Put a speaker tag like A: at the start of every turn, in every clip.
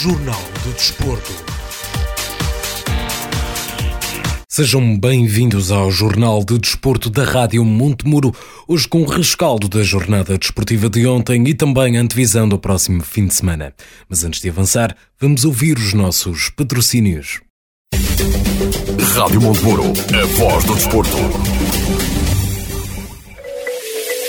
A: Jornal do Desporto. Sejam bem-vindos ao Jornal de Desporto da Rádio Montemuro, hoje com o rescaldo da jornada desportiva de ontem e também a antevisão do próximo fim de semana. Mas antes de avançar, vamos ouvir os nossos patrocínios.
B: Rádio Montemuro, a voz do desporto.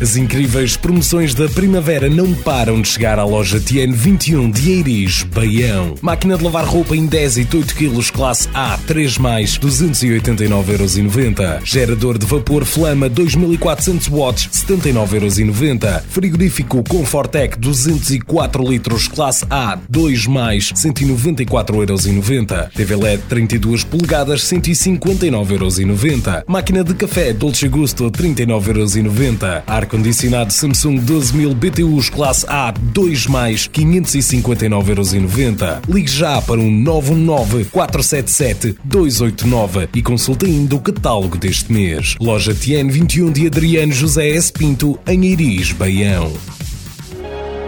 A: As incríveis promoções da primavera não param de chegar à loja TN21 de Eiris, Baião. Máquina de lavar roupa em 10 e 8 kg classe A, 3 mais, 289,90€. Gerador de vapor Flama 2400 watts, 79,90€. Frigorífico Confortec 204 litros classe A, 2 mais, 194,90€. TV LED 32 polegadas, 159,90€. Máquina de café Dolce Gusto 39,90€. Ar-condicionado Samsung 12000 BTUs classe A 2 mais 559,90€. Ligue já para um 919 477 289 e consulte ainda o catálogo deste mês. Loja TN 21 de Adriano José S. Pinto, em Iris, Baião.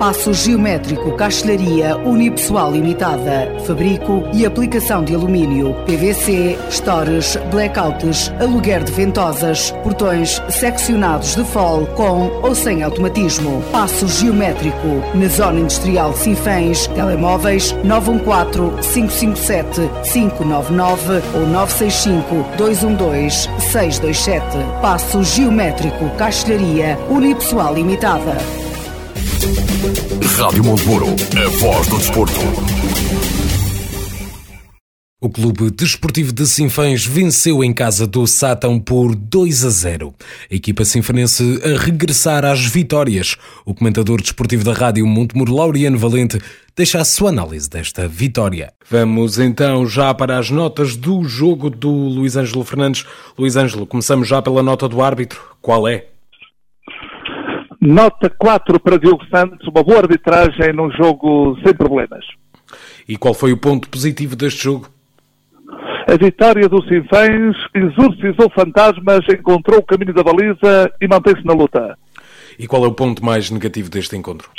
C: Passo geométrico, castelharia unipessoal limitada, fabrico e aplicação de alumínio, PVC, stores, blackouts, aluguer de ventosas, portões seccionados de fol com ou sem automatismo. Passo geométrico, na zona industrial Sinfãs, telemóveis 914 557 599 ou 965 212 627. Passo geométrico, castelharia unipessoal limitada.
B: Rádio Montemuro, a voz do desporto.
A: O Clube Desportivo de Sinfãs venceu em casa do Sátão por 2 a 0. A equipa sinfanense a regressar às vitórias. O comentador desportivo da Rádio Montemuro, Laureano Valente, deixa a sua análise desta vitória. Vamos então já para as notas do jogo do Luís Ângelo Fernandes. Luís Ângelo, começamos já pela nota do árbitro. Qual é?
D: Nota 4 para Diogo Santos, uma boa arbitragem num jogo sem problemas.
A: E qual foi o ponto positivo deste jogo?
D: A vitória do Sinfãs exorcizou fantasmas, encontrou o caminho da baliza e mantém-se na luta.
A: E qual é o ponto mais negativo deste encontro?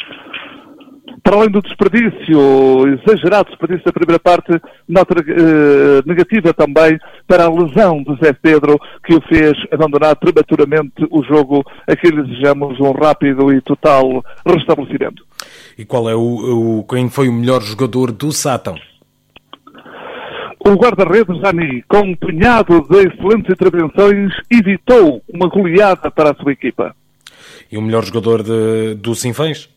D: Para além do desperdício, exagerado desperdício da primeira parte, nota eh, negativa também para a lesão de Zé Pedro, que o fez abandonar prematuramente o jogo, a que lhe desejamos um rápido e total restabelecimento.
A: E qual é o, o quem foi o melhor jogador do Sátão?
D: O guarda-redes Rani, com um punhado de excelentes intervenções, evitou uma goleada para a sua equipa.
A: E o melhor jogador de, do Sinfãs?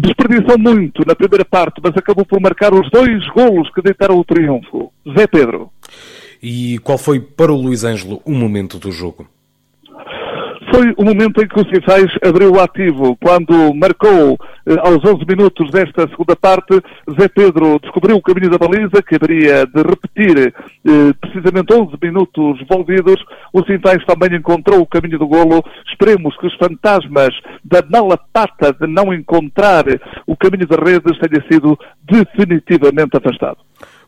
D: Desperdiçou muito na primeira parte, mas acabou por marcar os dois golos que deitaram o triunfo. Zé Pedro.
A: E qual foi para o Luís Ângelo o momento do jogo?
D: Foi o momento em que o Cifais abriu o ativo, quando marcou eh, aos 11 minutos desta segunda parte, Zé Pedro descobriu o caminho da baliza, que haveria de repetir eh, precisamente 11 minutos envolvidos. O Cifais também encontrou o caminho do golo. Esperemos que os fantasmas da mala pata de não encontrar o caminho da redes tenha sido definitivamente afastado.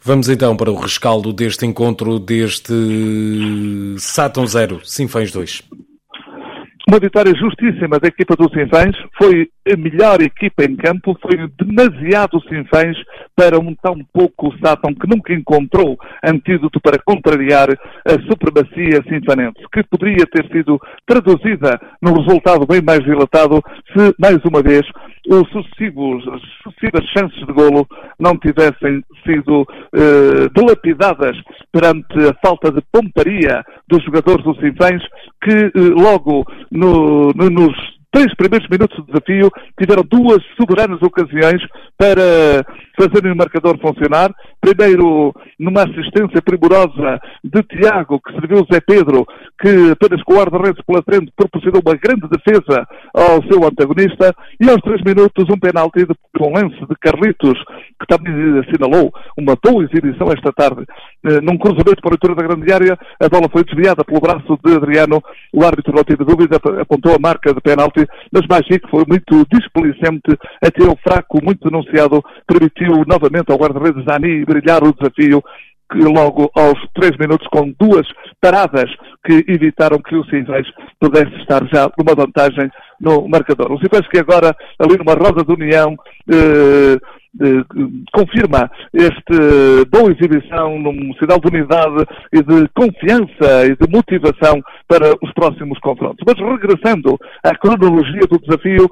A: Vamos então para o rescaldo deste encontro deste Saturn 0, Sinfãs 2.
D: Uma vitória justíssima da equipa do Sinfãs. Foi a melhor equipa em campo. Foi demasiado Sinfãs para um tão pouco Sátão que nunca encontrou antídoto para contrariar a supremacia sinfanense, que poderia ter sido traduzida num resultado bem mais dilatado se, mais uma vez, os sucessivos, as sucessivas chances de golo não tivessem sido eh, dilapidadas perante a falta de pomparia dos jogadores do Sinfãs, que logo no, no, nos três primeiros minutos de desafio tiveram duas soberanas ocasiões para fazerem o marcador funcionar. Primeiro, numa assistência primorosa de Tiago, que serviu o Zé Pedro, que apenas com o guarda-redes pela frente proporcionou uma grande defesa ao seu antagonista. E aos três minutos, um penalti com lance de Carlitos, que também assinalou uma boa exibição esta tarde. Eh, num cruzamento para a altura da grande área, a bola foi desviada pelo braço de Adriano. O árbitro não teve dúvida, apontou a marca de penalti, mas Magic foi muito displicente, até o fraco, muito denunciado, permitiu novamente ao guarda-redes Dani brilhar o desafio que logo aos três minutos, com duas paradas que evitaram que o Sinfãs pudesse estar já numa vantagem no marcador. O Sinfãs que agora, ali numa roda de união, eh, eh, confirma este boa exibição num sinal de unidade e de confiança e de motivação para os próximos confrontos. Mas regressando à cronologia do desafio,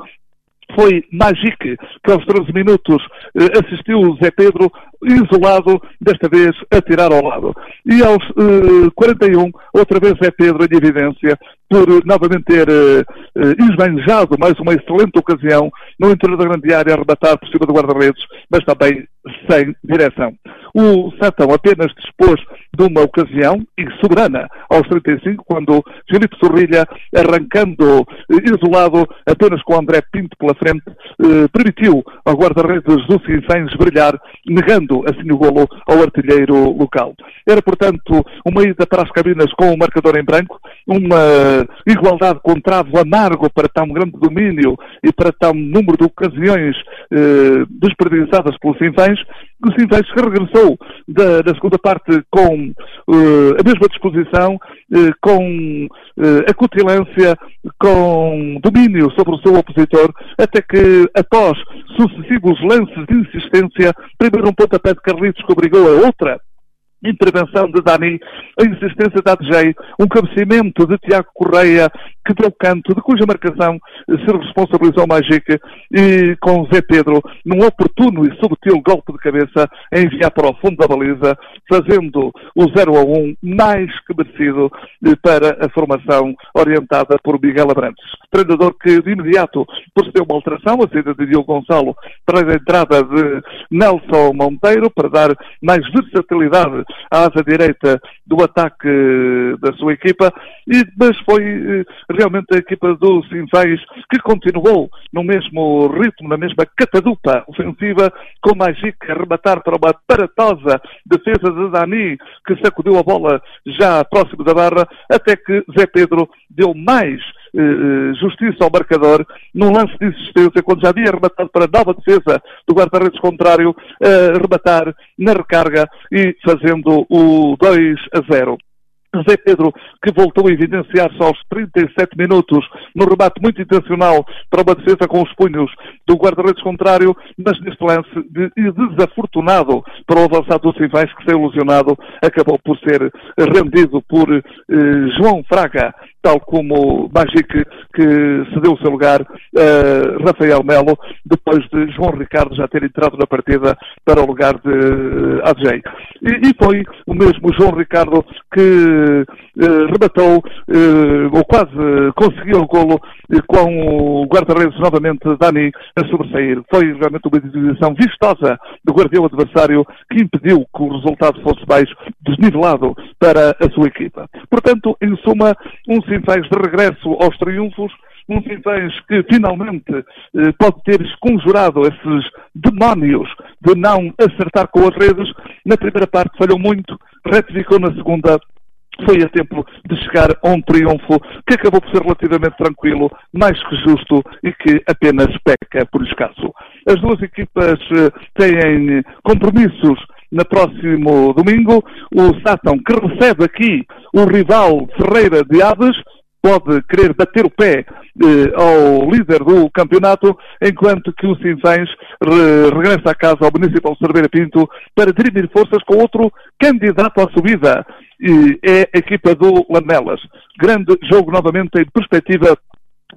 D: foi Magique, que aos 13 minutos eh, assistiu o Zé Pedro isolado, desta vez a tirar ao lado. E aos eh, 41, outra vez Zé Pedro em evidência, por novamente ter eh, esbanjado mais uma excelente ocasião no interior da grande área, a arrebatar por cima do guarda-redes, mas também sem direção. O Santão apenas dispôs de uma ocasião, e soberana, aos 35, quando Filipe Sorrilha, arrancando isolado apenas com André Pinto pela frente, eh, permitiu ao guarda-redes do Sinfãs brilhar, negando assim o golo ao artilheiro local. Era, portanto, uma ida para as cabinas com o marcador em branco, uma igualdade com travo amargo para tão grande domínio e para tão número de ocasiões eh, desperdiçadas pelo Sinfãs, o Sinfãs regressou da, da, segunda parte com uh, a mesma disposição, uh, com uh, acutilância, com domínio sobre o seu opositor, até que, após sucessivos lances de insistência, primeiro um pontapé de Carlitos que obrigou a outra intervenção de Dani, a insistência de Adjei, um cabeceamento de Tiago Correia, que deu canto, de cuja marcação se responsabilizou Magic, e com Zé Pedro, num oportuno e subtil golpe de cabeça, a enviar para o fundo da baliza, fazendo o 0 a 1 mais que merecido eh, para a formação orientada por Miguel Abrantes. Treinador que de imediato procedeu uma alteração, a saída de Diogo Gonçalo para a entrada de Nelson Monteiro, para dar mais versatilidade à asa direita do ataque da sua equipa, e, mas foi eh, realmente a equipa do Sinfãs que continuou no mesmo ritmo, na mesma catadupa ofensiva, com Magic a rematar para uma paratosa defesa de Dani, que sacudiu a bola já próximo da barra, até que Zé Pedro deu mais eh, eh, justiça ao marcador num lance de insistência, quando já havia rematado para a nova defesa do guarda-redes contrário, a rematar na recarga e fazendo o 2 a 0. José Pedro, que voltou a evidenciar-se aos 37 minutos no rebate muito intencional para uma defesa com os punhos do guarda-redes contrário, mas neste lance de, desafortunado para o avançado do Simvães, que saiu ilusionado, acabou por ser rendido por eh, João Fraga, tal como Magic, que cedeu o seu lugar a Rafael Melo, depois de João Ricardo já ter entrado na partida para o lugar de uh, Adjei. E, e, foi o mesmo João Ricardo que uh, ou quase conseguiu o golo, com o guarda-redes novamente Dani a sobressair. Foi realmente uma decisão vistosa do guardião adversário que impediu que o resultado fosse baixo, desnivelado para a sua equipa. Portanto, em suma, um Sinfãs de regresso aos triunfos, um Sinfãs que finalmente eh, pode ter esconjurado esses demónios de não acertar com as redes. Na primeira parte falhou muito, retificou na segunda, foi a tempo de chegar a um triunfo que acabou por ser relativamente tranquilo, mais que justo e que apenas peca por escasso. As duas equipas eh, têm compromissos no próximo domingo. O Sátão, que recebe aqui o rival Ferreira de Aves, pode querer bater o pé eh, ao líder do campeonato, enquanto que o Sinfãs re regressa a casa ao Municipal Cerveira Pinto para dirimir forças com outro candidato à subida, e é a equipa do Lamelas. Grande jogo novamente em perspectiva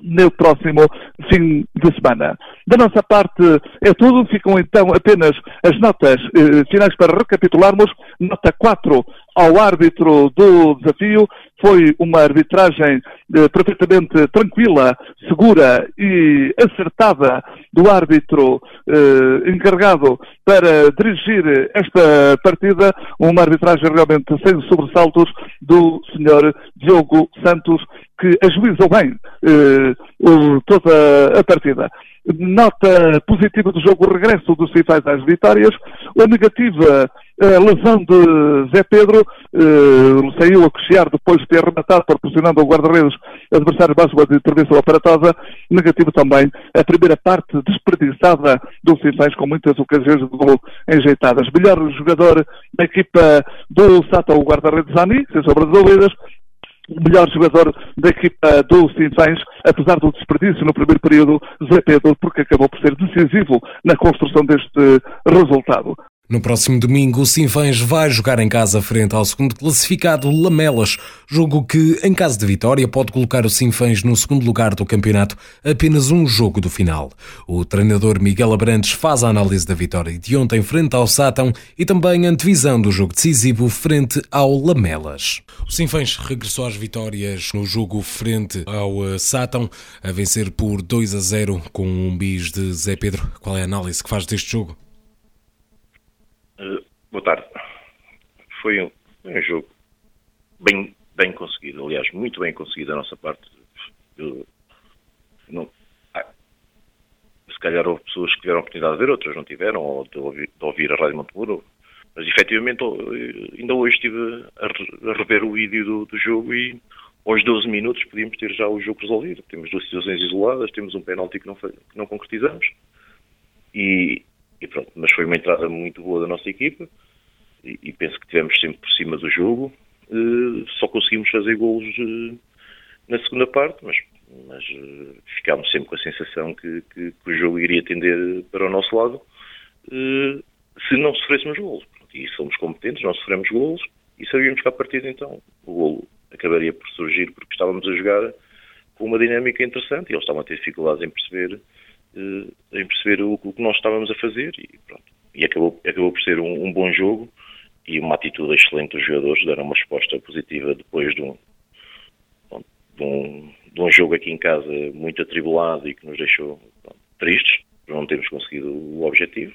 D: no próximo fim de semana. Da nossa parte é tudo. Ficam então apenas as notas eh, finais para recapitularmos. Nota 4 ao árbitro do desafio. Foi uma arbitragem eh, perfeitamente tranquila, segura e acertada do árbitro eh, encarregado para dirigir esta partida. Uma arbitragem realmente sem sobressaltos do senhor Diogo Santos, que ajuizou bem eh, toda a partida. Nota positiva do jogo, o regresso dos Cifais às vitórias. A negativa, a lesão de Zé Pedro, eh, saiu a cochear depois de ter rematado, proporcionando ao guarda-redes adversário mais uma intervenção aparatosa. Negativo também a primeira parte desperdiçada dos Cifais, com muitas ocasiões de gol enjeitadas. Melhor jogador da equipa do Sata, o guarda-redes Zani, sem sombra de dúvidas o melhor jogador da equipa do Sinfãs, apesar do desperdício no primeiro período, Zé Pedro, porque acabou por ser decisivo na construção deste resultado.
A: No próximo domingo, o Sinfãs vai jogar em casa frente ao segundo classificado Lamelas, jogo que, em caso de vitória, pode colocar o Sinfãs no segundo lugar do campeonato, apenas um jogo do final. O treinador Miguel Abrantes faz a análise da vitória de ontem frente ao Sátão e também antevisão do jogo decisivo frente ao Lamelas. O Sinfãs regressou às vitórias no jogo frente ao eh, Sátão, a vencer por 2 a 0 com um bis de Zé Pedro. Qual é a análise que faz deste jogo?
E: Boa tarde. Foi um, um, jogo bem, bem conseguido, aliás, muito bem conseguido da nossa parte. Eu, não, ah, se calhar houve pessoas que tiveram a oportunidade de ver, outras não tiveram, ou de ouvir, de ouvir a Rádio Montemuro, mas efetivamente ainda hoje estive a, rever o vídeo do, do, jogo e aos 12 minutos podíamos ter já o jogo resolvido. Temos duas situações isoladas, temos um penalti que não, que não concretizamos e, e pronto, mas foi uma entrada muito boa da nossa equipa e, e penso que tivemos sempre por cima do jogo. Uh, só conseguimos fazer golos uh, na segunda parte, mas, mas uh, ficámos sempre com a sensação que, que, que, o jogo iria tender para o nosso lado se não sofrêssemos golos. E somos competentes, não sofremos golos e sabíamos que a partir de então o golo acabaria por surgir porque estávamos a jogar com uma dinâmica interessante e eles estavam a ter dificuldades em perceber eh, em perceber o, o, que nós estávamos a fazer e pronto. E acabou, acabou por ser um, um, bom jogo e uma atitude excelente dos jogadores, deram uma resposta positiva depois de um, de um, de um jogo aqui em casa muito atribulado e que nos deixou pronto, tristes por não termos conseguido o objetivo.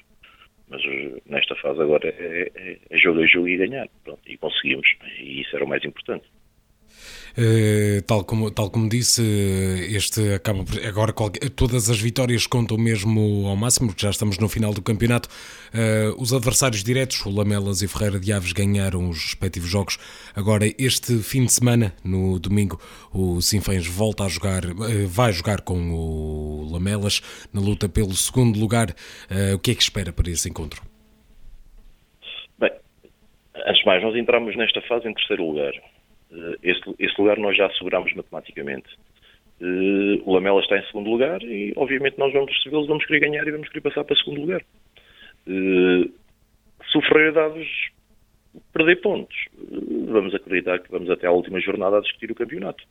E: Mas eh, nesta fase agora é, é, é jogo a jogo e ganhar. Pronto, e conseguimos. E isso era o mais importante.
A: Uh, tal, como, tal como disse, este acaba por, agora qualquer, todas as vitórias contam mesmo ao máximo, porque já estamos no final do campeonato. Uh, os adversários diretos, o Lamelas e Ferreira de Aves, ganharam os respectivos jogos. Agora, este fim de semana, no domingo, o Sinfãs volta a jogar, uh, vai jogar com o Lamelas na luta pelo segundo lugar. o que é que espera para esse encontro?
E: Bem, antes de mais, nós entramos nesta fase em terceiro lugar eh, esse, esse lugar nós já asseguramos matematicamente. Uh, o Lamela está em segundo lugar e, obviamente, nós vamos recebê-los, vamos querer ganhar e vamos querer passar para segundo lugar. Uh, se o Dados perder pontos, vamos acreditar que vamos até à última jornada a discutir o campeonato.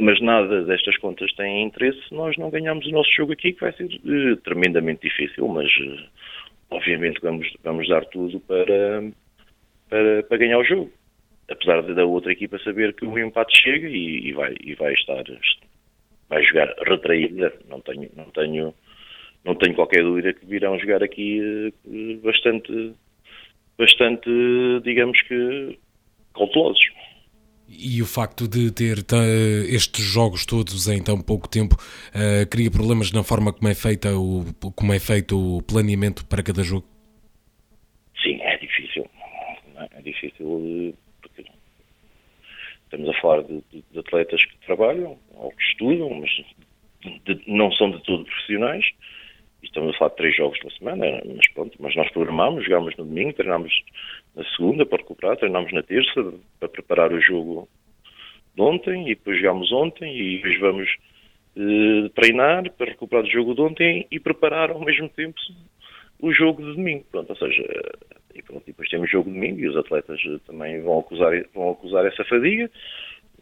E: mas nada destas contas tem interesse se nós não ganharmos o nosso jogo aqui, que vai ser tremendamente difícil, mas obviamente vamos, vamos dar tudo para, para, para ganhar o jogo apesar da outra equipa saber que o empate chega e, e, vai, e vai estar vai jogar retraída, não tenho, não tenho, não tenho qualquer dúvida que virão jogar aqui eh, bastante, bastante, digamos que cautelosos.
A: E o facto de ter estes jogos todos em tão pouco tempo uh, cria problemas na forma como é, feita o, como é feito o planeamento para cada jogo?
E: Sim, é difícil. É difícil Estamos a falar de, de, de atletas que trabalham ou que estudam, mas de, não são de todo profissionais. Estamos a falar de três jogos na semana, mas pronto, mas nós programamos, jogámos no domingo, treinámos na segunda para recuperar, treinámos na terça para preparar o jogo de ontem e depois jogámos ontem e depois vamos eh, treinar para recuperar o jogo de ontem e preparar ao mesmo tempo o jogo de domingo. Pronto, ou seja, e pronto, depois temos jogo domingo e os atletas também vão acusar, vão acusar essa fadiga,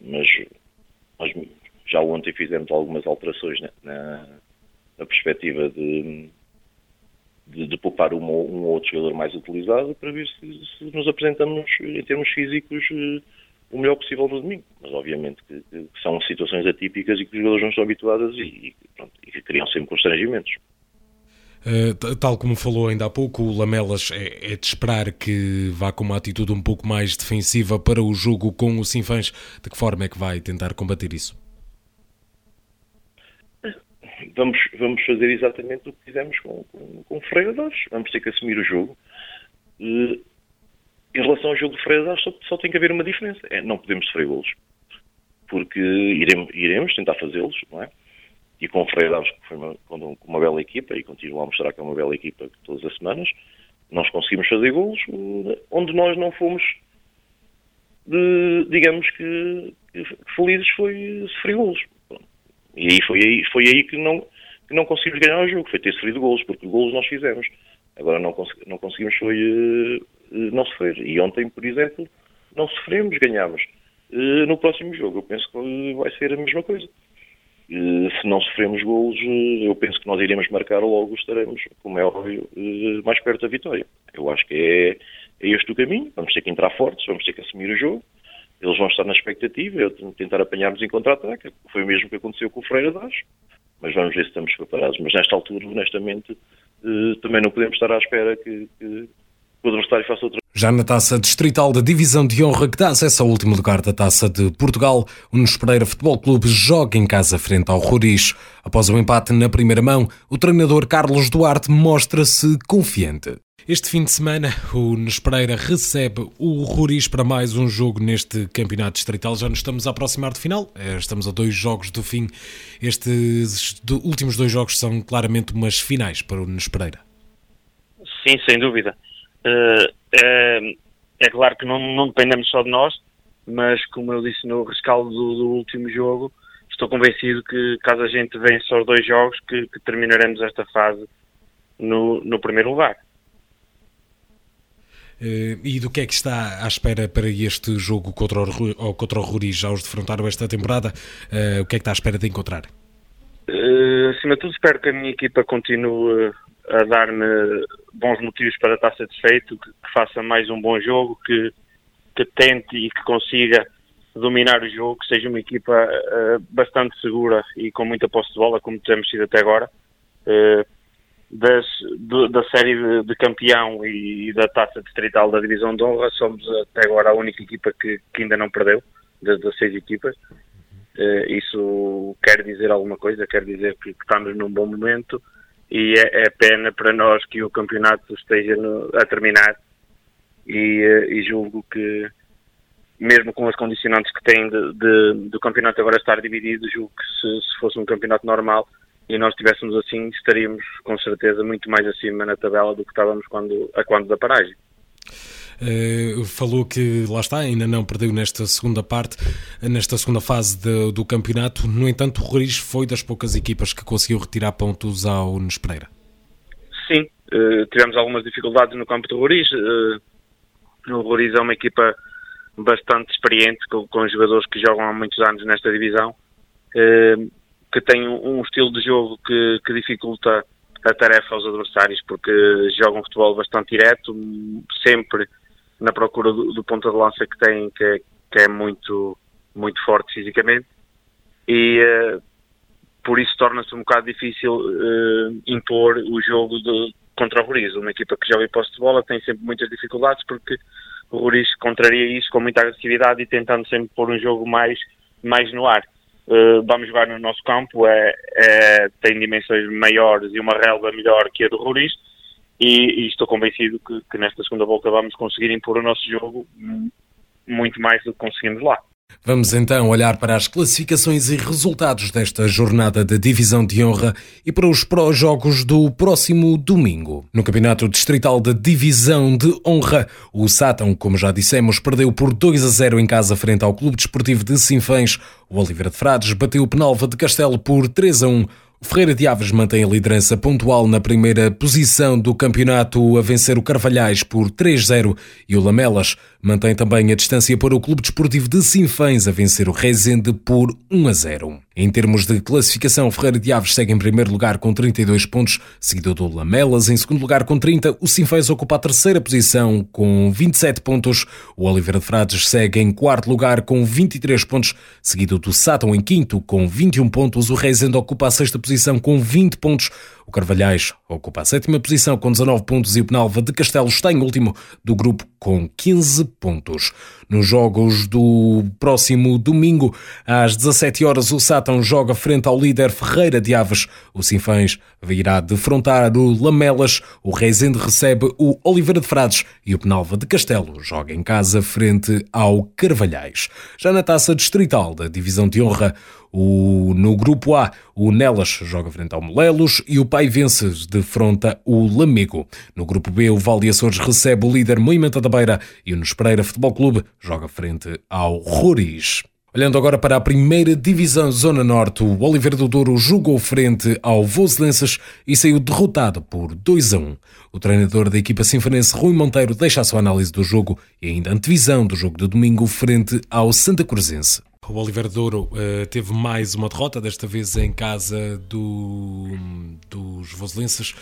E: mas, mas já ontem fizemos algumas alterações na, na, na perspectiva de, de, de poupar um, um, ou outro jogador mais utilizado para ver se, se nos apresentamos em termos físicos uh, o melhor possível no domingo. Mas obviamente que, que, são situações atípicas e que os jogadores não estão habituados e, e, pronto, e que criam sempre constrangimentos.
A: Uh, tal como falou ainda há pouco, o Lamelas é, é, de esperar que vá com uma atitude um pouco mais defensiva para o jogo com o Sinfãs. De que forma é que vai tentar combater isso?
E: Vamos, vamos fazer exatamente o que fizemos com, com, com o. Vamos ter que assumir o jogo. Uh, em relação ao jogo de Daves, só, só, tem que haver uma diferença. É, não podemos sofrer golos. Porque iremos, iremos tentar fazê-los, não é? E com o Freire que foi uma, uma bela equipa e continua a mostrar que é uma bela equipa todas as semanas, nós conseguimos fazer golos onde nós não fomos, de, digamos que, que, felizes foi sofrer golos. E aí foi aí, foi aí que, não, que não conseguimos ganhar o jogo, foi ter sofrido golos, porque golos nós fizemos. Agora não, não conseguimos foi uh, não sofrer. E ontem, por exemplo, não sofremos, ganhámos. Uh, no próximo jogo eu penso que vai ser a mesma coisa. Eh, se não sofremos golos, eh, eu penso que nós iremos marcar logo, estaremos, como é óbvio, eh, mais perto da vitória. Eu acho que é, é este o caminho. Vamos ter que entrar fortes, vamos ter que assumir o jogo. Eles vão estar na expectativa, eu tentar apanhar-nos em contra-ataque. Foi o mesmo que aconteceu com o Freire das. Mas vamos ver se estamos preparados. Mas nesta altura, honestamente, também não podemos estar à espera que, que o adversário faça outra
A: já na taça distrital da Divisão de Honra, que dá acesso ao último lugar da taça de Portugal, o Nunes Pereira Futebol Clube joga em casa frente ao Roriz. Após o empate na primeira mão, o treinador Carlos Duarte mostra-se confiante. Este fim de semana, o Nunes Pereira recebe o Roriz para mais um jogo neste campeonato distrital. Já nos estamos a aproximar do final, eh, estamos a dois jogos do fim. Estes últimos dois jogos são claramente umas finais para o Nunes Pereira.
F: Sim, sem dúvida. Uh, é, é claro que não, não dependemos só de nós, mas como eu disse no rescaldo do, do último jogo, estou convencido que caso a gente vença os dois jogos, que, que terminaremos esta fase no, no primeiro lugar.
A: Uh, e do que é que está à espera para este jogo contra o, contra o Ruri? Já os defrontaram esta temporada. Uh, o que é que está à espera de encontrar?
F: Uh, acima de tudo, espero que a minha equipa continue a dar-me bons motivos para estar satisfeito, que, que, faça mais um bom jogo, que, que tente e que consiga dominar o jogo, que seja uma equipa uh, bastante segura e com muita posse de bola, como temos sido até agora. Uh, das, do, da série de, de, campeão e, e da taça distrital da divisão de honra, somos até agora a única equipa que, que ainda não perdeu, das 16 equipas. Uh, isso quer dizer alguma coisa, quer dizer que, que estamos num bom momento e é, é, pena para nós que o campeonato esteja no, a terminar e, eh, e, julgo que mesmo com as condicionantes que tem de, de, do campeonato agora estar dividido, julgo que se, se, fosse um campeonato normal e nós estivéssemos assim, estaríamos com certeza muito mais acima na tabela do que estávamos quando, a quando da paragem.
A: Uh, falou que lá está, ainda não perdeu nesta segunda parte, nesta segunda fase de, do campeonato. No entanto, o Roriz foi das poucas equipas que conseguiu retirar pontos ao Nunes Pereira.
F: Sim, uh, tivemos algumas dificuldades no campo do Roriz. Uh, o Roriz é uma equipa bastante experiente, com, com, jogadores que jogam há muitos anos nesta divisão, que tem um, um, estilo de jogo que, que dificulta a tarefa aos adversários, porque jogam futebol bastante direto, sempre na procura do, do ponta de lança que tem, que é, que é muito, muito forte fisicamente, e uh, por isso torna-se um bocado difícil uh, impor o jogo de, contra o Roriz. Uma equipa que joga em posse de bola tem sempre muitas dificuldades, porque o Roriz contraria isso com muita agressividade e tentando sempre pôr um jogo mais, mais no ar. Uh, vamos jogar no nosso campo, é, é, tem dimensões maiores e uma relva melhor que a do Roriz, e, e, estou convencido que, que, nesta segunda volta vamos conseguir impor o nosso jogo muito mais do que conseguimos lá.
A: Vamos então olhar para as classificações e resultados desta jornada da Divisão de Honra e para os pró-jogos do próximo domingo. No Campeonato Distrital da Divisão de Honra, o Sátão, como já dissemos, perdeu por 2 a 0 em casa frente ao Clube Desportivo de Sinfãs. O Oliveira de Frades bateu o Penalva de Castelo por 3 a 1. O Ferreira de Aves mantém a liderança pontual na primeira posição do campeonato a vencer o Carvalhais por 3-0 e o Lamelas mantém também a distância para o Clube Desportivo de Sinfãs a vencer o Rezende por 1 a 0. Em termos de classificação, Ferreira de Aves segue em primeiro lugar com 32 pontos, seguido do Lamelas. Em segundo lugar com 30, o Sinfãs ocupa a terceira posição com 27 pontos. O Oliveira de Frades segue em quarto lugar com 23 pontos, seguido do Sátão em quinto com 21 pontos. O Rezende ocupa a sexta posição com 20 pontos. O Carvalhais ocupa a sétima posição com 19 pontos e o Penalva de Castelo está em último do grupo com 15 pontos. Nos jogos do próximo domingo, às 17 horas, o Sátão joga frente ao líder Ferreira de Aves. O Sinfãs virá defrontar o Lamelas, o Reisende recebe o Oliveira de Frades e o Penalva de Castelo joga em casa frente ao Carvalhais. Já na taça distrital da Divisão de Honra, o, no grupo A, o Nelas joga frente ao Molelos e o Pai Vence defronta o Lamego. No grupo B, o Val de Açores recebe o líder Moimenta da Beira e o Nespereira Futebol Clube joga frente ao Roriz. Olhando agora para a primeira divisão Zona Norte, o Oliveira do Douro jogou frente ao Voselenses e saiu derrotado por 2 a 1. O treinador da equipa sinfonense Rui Monteiro deixa a sua análise do jogo e ainda antevisão do jogo de domingo frente ao Santa Cruzense. O Oliver Douro uh, teve mais uma derrota, desta vez em casa do, dos Voselenses,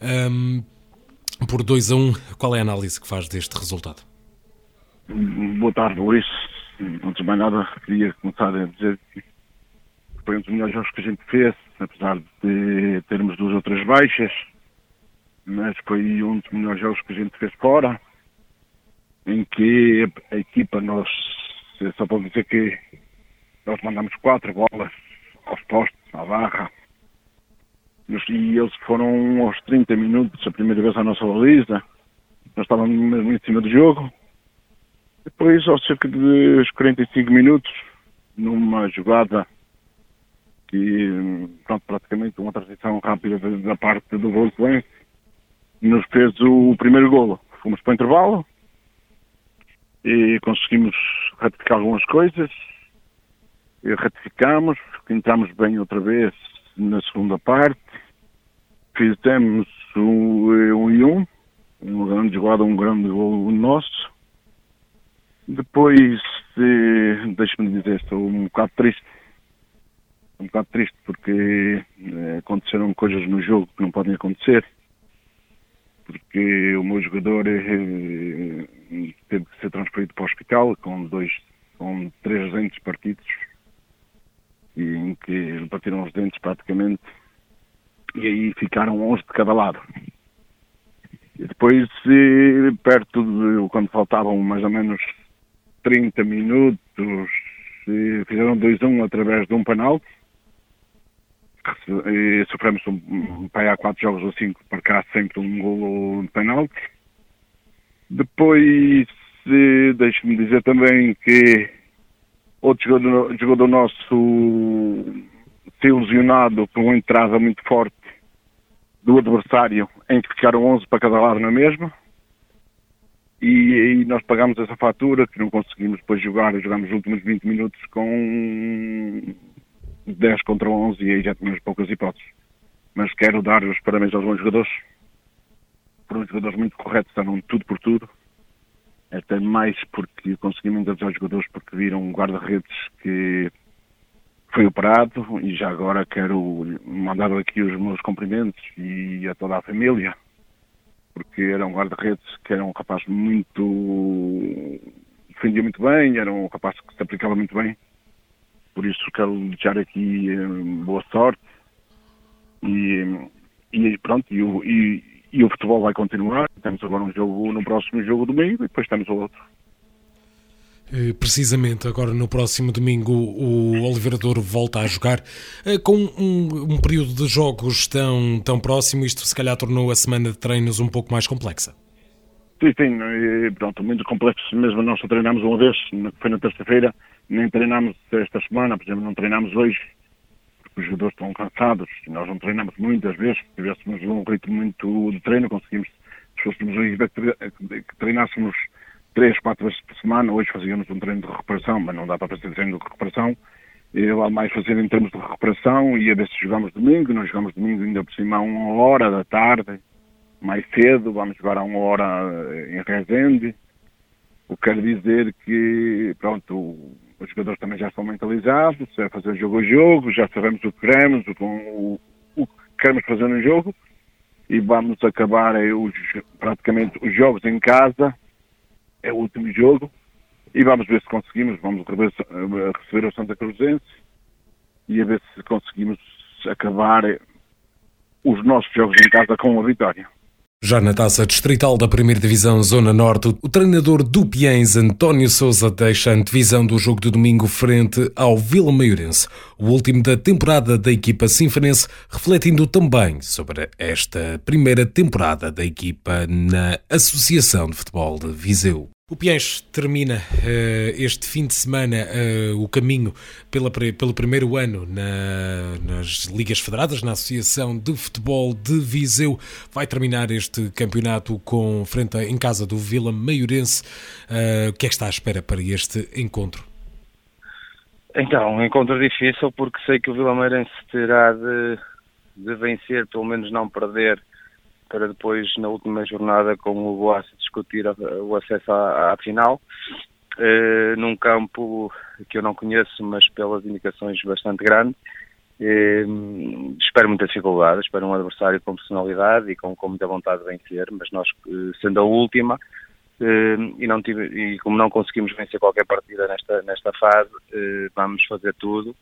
A: um, por 2 a 1. Um. Qual é a análise que faz deste resultado?
G: Boa tarde, Luís. Antes de mais nada, queria começar a dizer que foi um dos melhores jogos que a gente fez, apesar de termos duas ou três baixas, mas foi um dos melhores jogos que a gente fez fora, em que a equipa, nós, só posso dizer que nós mandamos quatro bolas aos postos, à barra. E eles foram aos 30 minutos, a primeira vez à nossa baliza. Nós estávamos mesmo em cima do jogo. Depois, aos cerca de 45 minutos, numa jogada que, pronto, praticamente uma transição rápida da parte do Volkswagen, nos fez o primeiro golo. Fomos para o intervalo e conseguimos ratificar algumas coisas ratificamos, entramos bem outra vez na segunda parte, fizemos um, um e um, uma grande jogada, um grande gol nosso. Depois, eh, deixa-me dizer, estou um bocado triste. Um bocado triste porque eh, aconteceram coisas no jogo que não podem acontecer. Porque o meu jogador eh, teve que ser transferido para o hospital com dois, com três dentes partidos em que partiram os dentes praticamente e aí ficaram 11 de cada lado. E depois, perto de quando faltavam mais ou menos 30 minutos, fizeram 2 a 1 através de um penalti. E sofremos um, um pai há 4 jogos ou 5 para cá sempre um golo de penalti. Depois, deixe-me dizer também que Outro jogador, jogador nosso se ilusionado por uma entrada muito forte do adversário, em que ficaram 11 para cada lado na mesma. E, e nós pagamos essa fatura, que não conseguimos depois jogar, jogamos os últimos 20 minutos com 10 contra 11 e aí já tínhamos poucas hipóteses. Mas quero dar os parabéns aos bons jogadores. Foram jogadores muito corretos, estavam tudo por tudo até mais porque conseguimos avisar aos jogadores porque viram um guarda-redes que foi operado e já agora quero mandar aqui os meus cumprimentos e a toda a família porque era um guarda-redes que era um rapaz muito defendia muito bem, era um rapaz que se aplicava muito bem. Por isso quero desejar aqui eh, boa sorte e, e pronto e, e, e o futebol vai continuar. Temos agora um jogo no próximo jogo domingo e depois temos o outro.
A: Eh, precisamente, agora no próximo domingo o Oliveira Douro volta a jogar eh, com um, um, período de jogos tão, tão próximo, isto se calhar tornou a semana de treinos um pouco mais complexa.
G: Sim, sim, e, pronto, muito complexo mesmo, nós só treinámos uma vez, foi na terça-feira, nem treinámos esta semana, por exemplo, não treinámos hoje, os jogadores estão cansados nós não treinamos muitas vezes. Se tivéssemos um ritmo muito de treino, conseguimos, se fôssemos que treinássemos três, quatro vezes por semana, hoje fazíamos um treino de recuperação, mas não dá para fazer treino de recuperação. Vale mais fazer em termos de recuperação e a ver se jogamos domingo. Nós jogamos domingo ainda por cima a uma hora da tarde, mais cedo, vamos jogar a uma hora em Rezende. O que quer dizer que, pronto, os jogadores também já estão mentalizados, é fazer jogo a jogo, já sabemos o que queremos, o, o, o que queremos fazer no jogo e vamos acabar eh, os, praticamente os jogos em casa, é o último jogo, e vamos ver se conseguimos, vamos receber, receber o Santa Cruzense e a ver se conseguimos acabar eh, os nossos jogos em casa com uma vitória.
A: Já na taça distrital da primeira divisão Zona Norte, o treinador do Piens, António Souza, deixa a antevisão do jogo de domingo frente ao Vila Maiorense, o último da temporada da equipa sinfonense, refletindo também sobre esta primeira temporada da equipa na Associação de Futebol de Viseu. O Piens termina uh, este fim de semana uh, o caminho pela, pelo primeiro ano na, nas Ligas Federadas, na Associação de Futebol de Viseu. Vai terminar este campeonato com frente em casa do Vila Maiorense. Uh, o que é que está à espera para este encontro?
H: Então, um encontro difícil porque sei que o Vila Maiorense terá de, de vencer, pelo menos não perder para depois, na última jornada, com o Boas, discutir o acesso à, à final. Uh, num campo que eu não conheço, mas pelas indicações bastante grande. Uh, espero muita dificuldade, espero um adversário com personalidade e com, com muita vontade de vencer, mas nós, uh, sendo a última, e, não tive, e como não conseguimos vencer qualquer partida nesta, nesta fase, vamos fazer tudo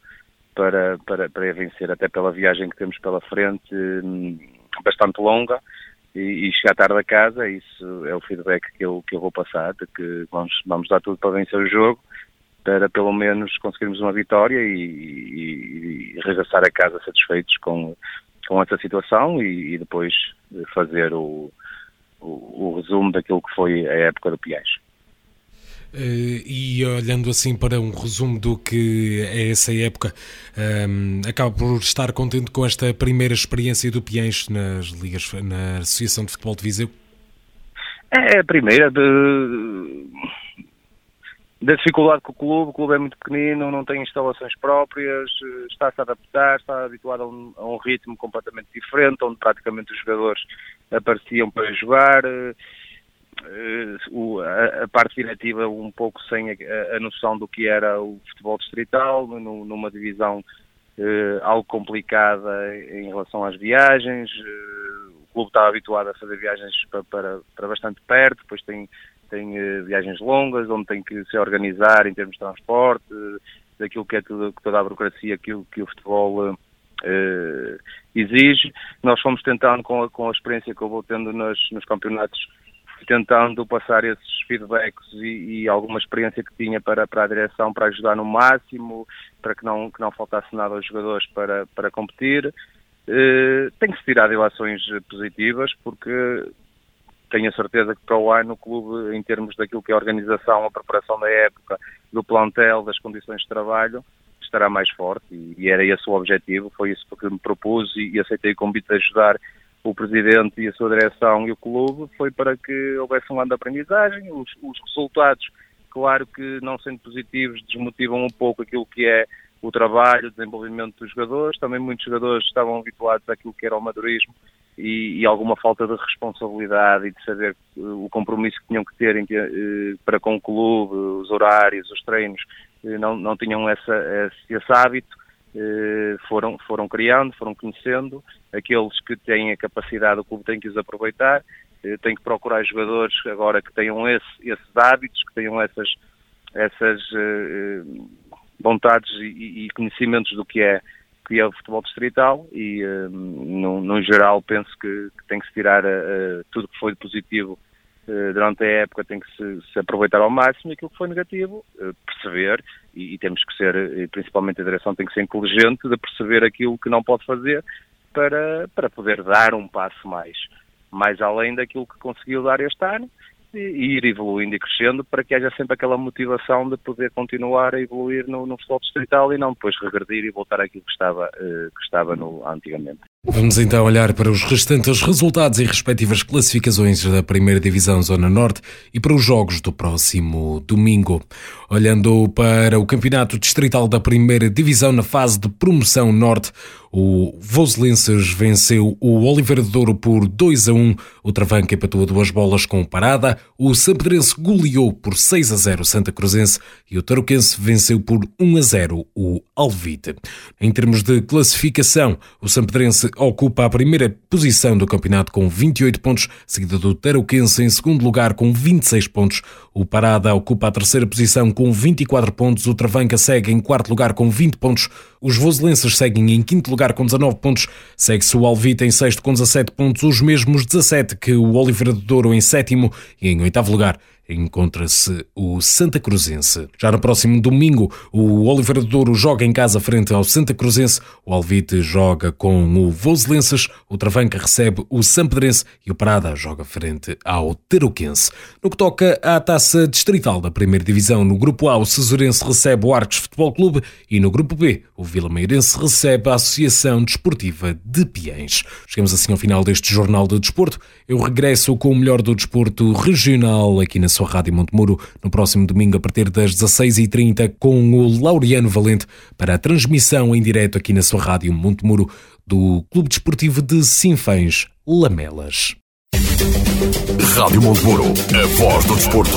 H: para, para, para vencer, até pela viagem que temos pela frente bastante longa e, e, chegar tarde a casa, isso é o feedback que eu, que eu vou passar, de que vamos, vamos dar tudo para vencer o jogo, para pelo menos conseguirmos uma vitória e, e, e regressar a casa satisfeitos com, com essa situação e, e depois fazer o, o, o, resumo daquilo que foi a época do Piais.
A: Uh, e olhando assim para um resumo do que é essa época, um, ehm, acaba por estar contente com esta primeira experiência do Piens nas ligas, na Associação de Futebol de Viseu?
H: É a primeira de, da dificuldade com o clube, o clube é muito pequenino, não tem instalações próprias, está-se a adaptar, está habituado a um, a um ritmo completamente diferente, onde praticamente os jogadores apareciam para jogar uh, a, a, parte diretiva um pouco sem a, noção do que era o futebol distrital, numa divisão uh, algo complicada em relação às viagens. Uh, o clube está habituado a fazer viagens para, para, para bastante perto, depois tem, tem viagens longas, onde tem que se organizar em termos de transporte, daquilo que é tudo, toda a burocracia que, que o futebol exige. Nós fomos tentando, com a, com a experiência que eu vou tendo nos, nos campeonatos tentando passar esses feedbacks e, e, alguma experiência que tinha para, para a direção para ajudar no máximo, para que não, que não faltasse nada aos jogadores para, para competir. Uh, tem que se tirar ilações positivas, porque tenho a certeza que para o ano o clube, em termos daquilo que é a organização, a preparação da época, do plantel, das condições de trabalho, estará mais forte e, e era esse o objetivo, foi isso que me propus e, e aceitei o convite de ajudar o Presidente e a sua direção e o clube foi para que houvesse um ano de aprendizagem. Os, os resultados, claro que não sendo positivos, desmotivam um pouco aquilo que é o trabalho, o desenvolvimento dos jogadores. Também muitos jogadores estavam habituados àquilo que era o madurismo e, e alguma falta de responsabilidade e de saber uh, o compromisso que tinham que ter em, uh, para com o clube, os horários, os treinos, uh, não, não tinham essa, esse, esse hábito eh, foram, foram criando, foram conhecendo, aqueles que têm a capacidade, o clube tem que os aproveitar, eh, tem que procurar jogadores agora que tenham esse, esses hábitos, que tenham essas, essas eh, vontades e, e, conhecimentos do que é, que é o futebol distrital. E, no, no geral, penso que, que tem que se tirar tudo que foi positivo eh, durante a época tem que se, se, aproveitar ao máximo. E aquilo que foi negativo, eh, perceber, e, e, temos que ser, principalmente a direção tem que ser inteligente de perceber aquilo que não pode fazer para, para poder dar um passo mais, mais além daquilo que conseguiu dar este ano e, e ir evoluindo e crescendo para que haja sempre aquela motivação de poder continuar a evoluir no, no futebol distrital e não depois regredir e voltar àquilo que estava, uh, que estava no, antigamente.
A: Vamos então olhar para os restantes resultados e respectivas classificações da Primeira Divisão Zona Norte e para os jogos do próximo domingo. Olhando para o Campeonato Distrital da Primeira Divisão na fase de promoção Norte, o Voselenses venceu o Oliveira de Douro por 2 a 1. O Travanca empatou duas bolas com parada. O Sampedrense goleou por 6 a 0 o Santa Cruzense e o Tarouquense venceu por 1 a 0 o Alvite. Em termos de classificação, o Sampedrense ocupa a primeira posição do campeonato com 28 pontos, seguida do Tarouquense em segundo lugar com 26 pontos. O Parada ocupa a terceira posição com 24 pontos. O Travanca segue em quarto lugar com 20 pontos. Os Voselenses seguem em quinto lugar com 19 pontos. Segue-se o Alvite em sexto com 17 pontos, os mesmos 17 que o Oliveira de Douro em sétimo e em oitavo lugar encontra-se o Santa Cruzense. Já no próximo domingo, o Oliveira de Douro joga em casa frente ao Santa Cruzense, o Alvite joga com o Voselenses, o Travanca recebe o Sampedrense e o Parada joga frente ao Teruquense. No que toca à taça distrital da primeira divisão, no grupo A, o Cesurense recebe o Arcos Futebol Clube e no grupo B, o Vila Meirense recebe a Associação Desportiva de Piens. Chegamos assim ao final deste Jornal de Desporto. Eu regresso com o melhor do desporto regional aqui na sua Rádio Montemuro no próximo domingo a partir das 16h30 com o Laureano Valente para a transmissão em direto aqui na sua Rádio Montemuro do Clube Desportivo de Sinfãs Lamelas.
B: Rádio Montemuro, a voz do desporto.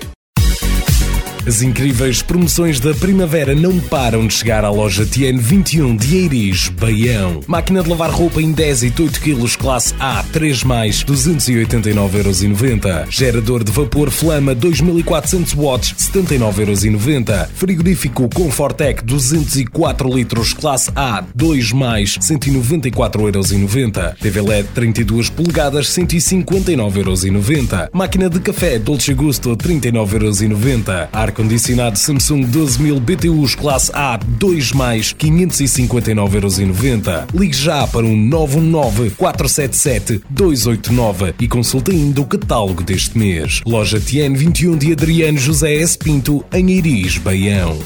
A: As incríveis promoções da primavera não param de chegar à loja TN21 de Eiris, Baião. Máquina de lavar roupa em 10 e 8 kg classe A, 3 mais, 289,90€. Gerador de vapor Flama 2400 watts, 79,90€. Frigorífico Comfortec 204 litros classe A, 2 mais, 194,90€. TV LED 32 polegadas, 159,90€. Máquina de café Dolce Gusto 39,90€. Ar-condicionado Samsung 12000 BTUs classe A 2 mais 559,90€. Ligue já para o 919 477 289 e consulte ainda o catálogo deste mês. Loja TN 21 de Adriano José S. Pinto, em Iris, Baião.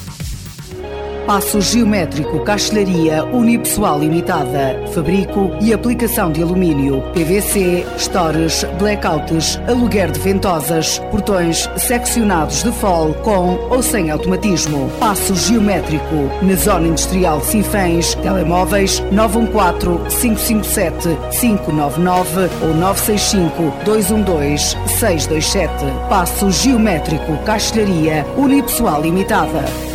C: Passo geométrico, castelharia unipessoal limitada, fabrico e aplicação de alumínio, PVC, stores, blackouts, aluguer de ventosas, portões seccionados de fol com ou sem automatismo. Passo geométrico, na zona industrial de Sinfãs, telemóveis 914 557 599 ou 965 212 627. Passo geométrico, castelharia unipessoal limitada.